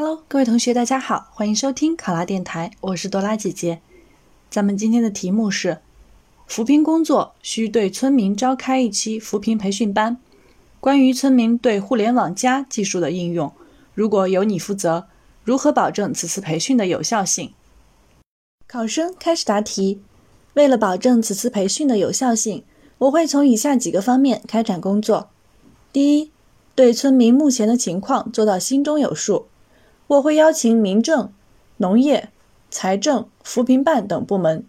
Hello，各位同学，大家好，欢迎收听考拉电台，我是多拉姐姐。咱们今天的题目是：扶贫工作需对村民召开一期扶贫培训班，关于村民对互联网加技术的应用，如果由你负责，如何保证此次培训的有效性？考生开始答题。为了保证此次培训的有效性，我会从以下几个方面开展工作：第一，对村民目前的情况做到心中有数。我会邀请民政、农业、财政、扶贫办等部门，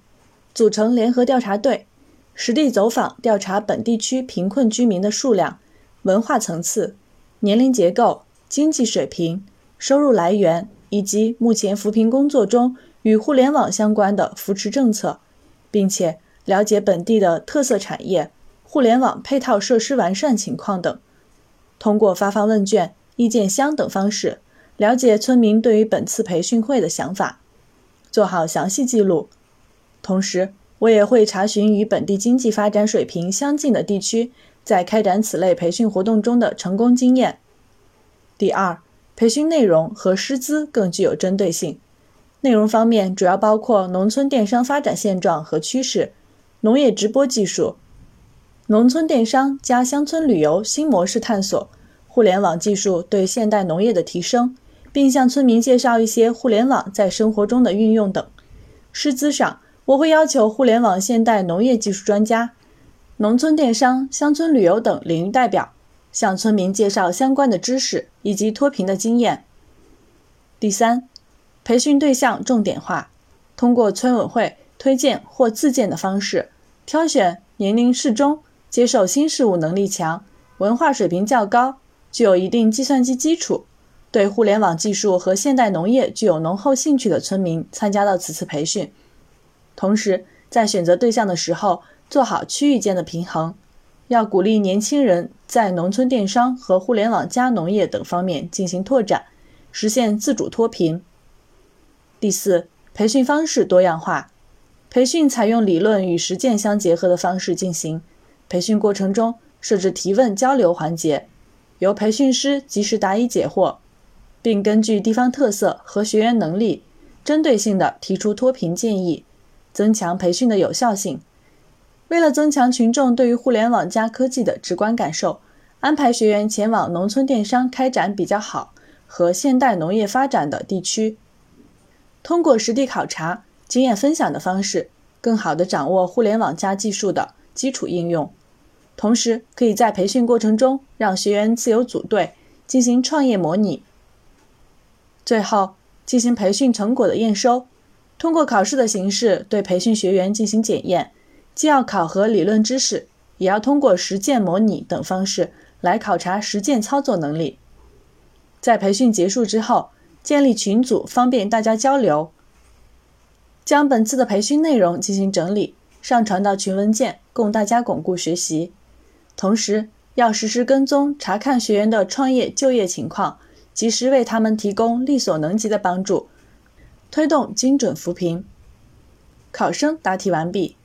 组成联合调查队，实地走访调查本地区贫困居民的数量、文化层次、年龄结构、经济水平、收入来源，以及目前扶贫工作中与互联网相关的扶持政策，并且了解本地的特色产业、互联网配套设施完善情况等。通过发放问卷、意见箱等方式。了解村民对于本次培训会的想法，做好详细记录。同时，我也会查询与本地经济发展水平相近的地区在开展此类培训活动中的成功经验。第二，培训内容和师资更具有针对性。内容方面主要包括农村电商发展现状和趋势、农业直播技术、农村电商加乡村旅游新模式探索、互联网技术对现代农业的提升。并向村民介绍一些互联网在生活中的运用等。师资上，我会要求互联网现代农业技术专家、农村电商、乡村旅游等领域代表，向村民介绍相关的知识以及脱贫的经验。第三，培训对象重点化，通过村委会推荐或自荐的方式，挑选年龄适中、接受新事物能力强、文化水平较高、具有一定计算机基础。对互联网技术和现代农业具有浓厚兴趣的村民参加到此次培训，同时在选择对象的时候做好区域间的平衡，要鼓励年轻人在农村电商和互联网加农业等方面进行拓展，实现自主脱贫。第四，培训方式多样化，培训采用理论与实践相结合的方式进行，培训过程中设置提问交流环节，由培训师及时答疑解惑。并根据地方特色和学员能力，针对性地提出脱贫建议，增强培训的有效性。为了增强群众对于互联网加科技的直观感受，安排学员前往农村电商开展比较好和现代农业发展的地区，通过实地考察、经验分享的方式，更好地掌握互联网加技术的基础应用。同时，可以在培训过程中让学员自由组队进行创业模拟。最后进行培训成果的验收，通过考试的形式对培训学员进行检验，既要考核理论知识，也要通过实践模拟等方式来考察实践操作能力。在培训结束之后，建立群组方便大家交流，将本次的培训内容进行整理，上传到群文件，供大家巩固学习。同时，要实时跟踪查看学员的创业就业情况。及时为他们提供力所能及的帮助，推动精准扶贫。考生答题完毕。